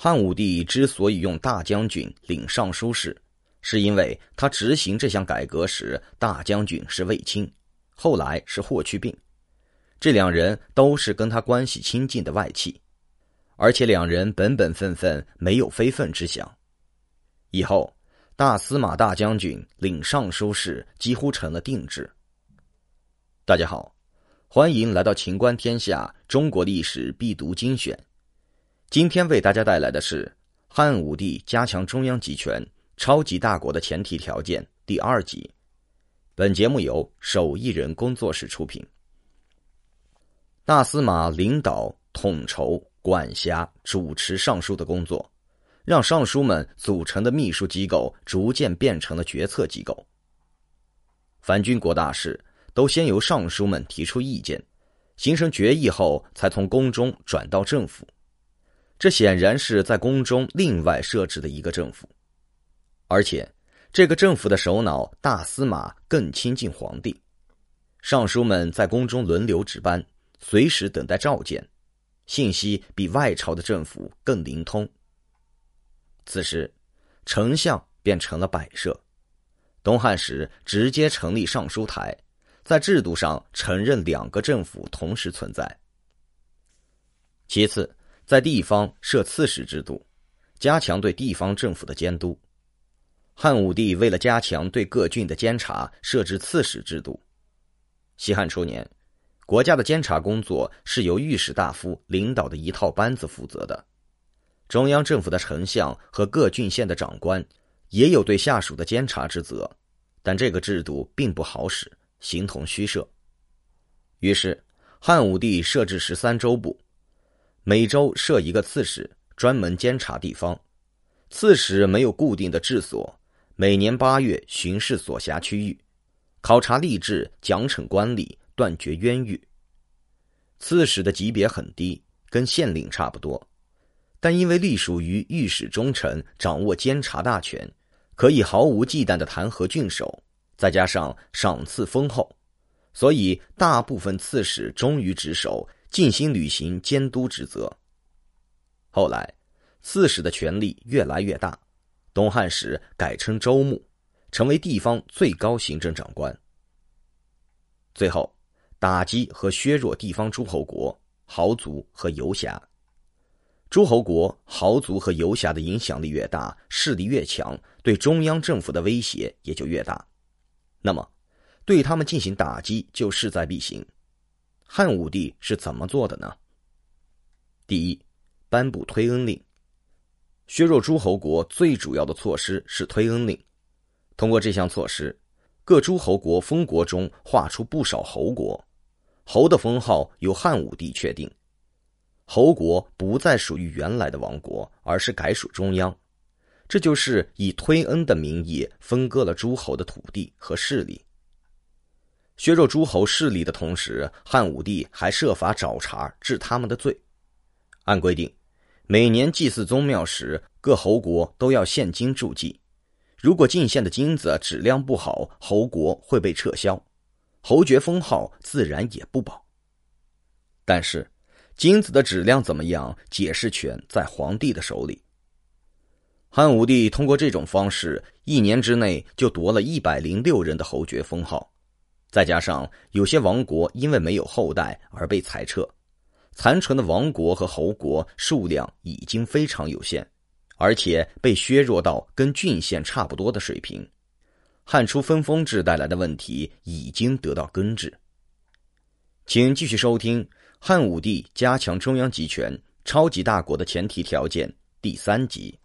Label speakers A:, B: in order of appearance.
A: 汉武帝之所以用大将军领尚书事，是因为他执行这项改革时，大将军是卫青，后来是霍去病，这两人都是跟他关系亲近的外戚，而且两人本本分分，没有非分之想。以后，大司马大将军领尚书事几乎成了定制。大家好，欢迎来到秦观天下中国历史必读精选。今天为大家带来的是汉武帝加强中央集权、超级大国的前提条件第二集。本节目由手艺人工作室出品。大司马领导、统筹、管辖、主持尚书的工作，让尚书们组成的秘书机构逐渐变成了决策机构。凡军国大事，都先由尚书们提出意见，形成决议后，才从宫中转到政府。这显然是在宫中另外设置的一个政府，而且这个政府的首脑大司马更亲近皇帝，尚书们在宫中轮流值班，随时等待召见，信息比外朝的政府更灵通。此时，丞相便成了摆设。东汉时直接成立尚书台，在制度上承认两个政府同时存在。其次。在地方设刺史制度，加强对地方政府的监督。汉武帝为了加强对各郡的监察，设置刺史制度。西汉初年，国家的监察工作是由御史大夫领导的一套班子负责的。中央政府的丞相和各郡县的长官也有对下属的监察之责，但这个制度并不好使，形同虚设。于是，汉武帝设置十三州部。每周设一个刺史，专门监察地方。刺史没有固定的治所，每年八月巡视所辖区域，考察吏治，奖惩官吏，断绝冤狱。刺史的级别很低，跟县令差不多，但因为隶属于御史中丞，掌握监察大权，可以毫无忌惮的弹劾郡守，再加上赏赐丰厚，所以大部分刺史忠于职守。尽心履行监督职责。后来，刺史的权力越来越大，东汉时改称州牧，成为地方最高行政长官。最后，打击和削弱地方诸侯国、豪族和游侠。诸侯国、豪族和游侠的影响力越大，势力越强，对中央政府的威胁也就越大。那么，对他们进行打击就势在必行。汉武帝是怎么做的呢？第一，颁布推恩令。削弱诸侯国最主要的措施是推恩令。通过这项措施，各诸侯国封国中划出不少侯国，侯的封号由汉武帝确定。侯国不再属于原来的王国，而是改属中央。这就是以推恩的名义分割了诸侯的土地和势力。削弱诸侯势力的同时，汉武帝还设法找茬治他们的罪。按规定，每年祭祀宗庙时，各侯国都要献金助祭。如果进献的金子质量不好，侯国会被撤销，侯爵封号自然也不保。但是，金子的质量怎么样，解释权在皇帝的手里。汉武帝通过这种方式，一年之内就夺了一百零六人的侯爵封号。再加上有些王国因为没有后代而被裁撤，残存的王国和侯国数量已经非常有限，而且被削弱到跟郡县差不多的水平。汉初分封制带来的问题已经得到根治。请继续收听《汉武帝加强中央集权、超级大国的前提条件》第三集。